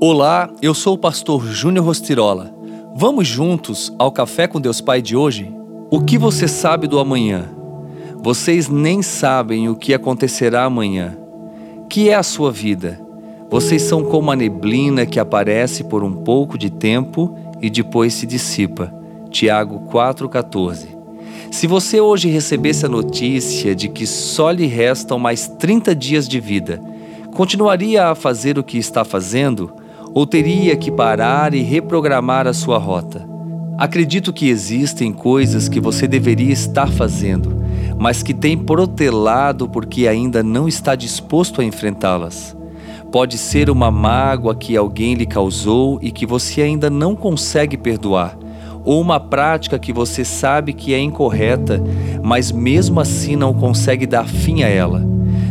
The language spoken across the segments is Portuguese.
Olá, eu sou o pastor Júnior Rostirola. Vamos juntos ao Café com Deus Pai de hoje? O que você sabe do amanhã? Vocês nem sabem o que acontecerá amanhã. Que é a sua vida? Vocês são como a neblina que aparece por um pouco de tempo e depois se dissipa. Tiago 4,14. Se você hoje recebesse a notícia de que só lhe restam mais 30 dias de vida, continuaria a fazer o que está fazendo ou teria que parar e reprogramar a sua rota? Acredito que existem coisas que você deveria estar fazendo, mas que tem protelado porque ainda não está disposto a enfrentá-las. Pode ser uma mágoa que alguém lhe causou e que você ainda não consegue perdoar, ou uma prática que você sabe que é incorreta, mas mesmo assim não consegue dar fim a ela.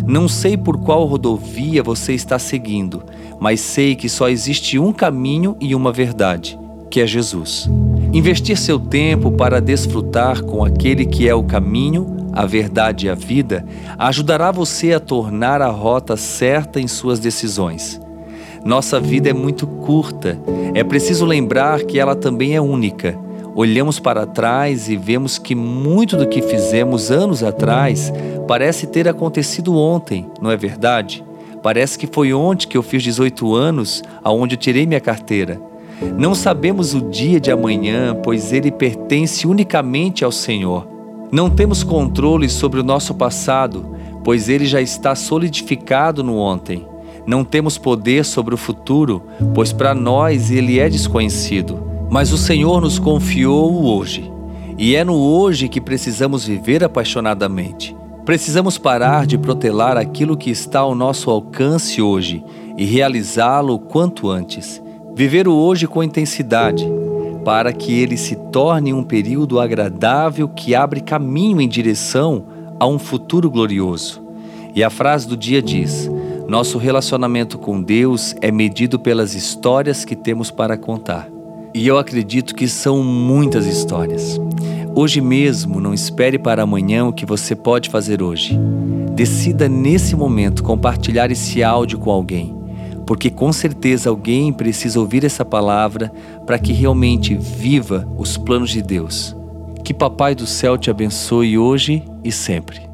Não sei por qual rodovia você está seguindo, mas sei que só existe um caminho e uma verdade, que é Jesus. Investir seu tempo para desfrutar com aquele que é o caminho a verdade e a vida, ajudará você a tornar a rota certa em suas decisões. Nossa vida é muito curta, é preciso lembrar que ela também é única. Olhamos para trás e vemos que muito do que fizemos anos atrás parece ter acontecido ontem, não é verdade? Parece que foi ontem que eu fiz 18 anos, aonde eu tirei minha carteira. Não sabemos o dia de amanhã, pois ele pertence unicamente ao Senhor. Não temos controle sobre o nosso passado, pois ele já está solidificado no ontem. Não temos poder sobre o futuro, pois para nós ele é desconhecido. Mas o Senhor nos confiou o hoje, e é no hoje que precisamos viver apaixonadamente. Precisamos parar de protelar aquilo que está ao nosso alcance hoje e realizá-lo quanto antes. Viver o hoje com intensidade, para que ele se torne um período agradável que abre caminho em direção a um futuro glorioso. E a frase do dia diz: Nosso relacionamento com Deus é medido pelas histórias que temos para contar. E eu acredito que são muitas histórias. Hoje mesmo, não espere para amanhã o que você pode fazer hoje. Decida nesse momento compartilhar esse áudio com alguém porque com certeza alguém precisa ouvir essa palavra para que realmente viva os planos de Deus. Que Papai do céu te abençoe hoje e sempre.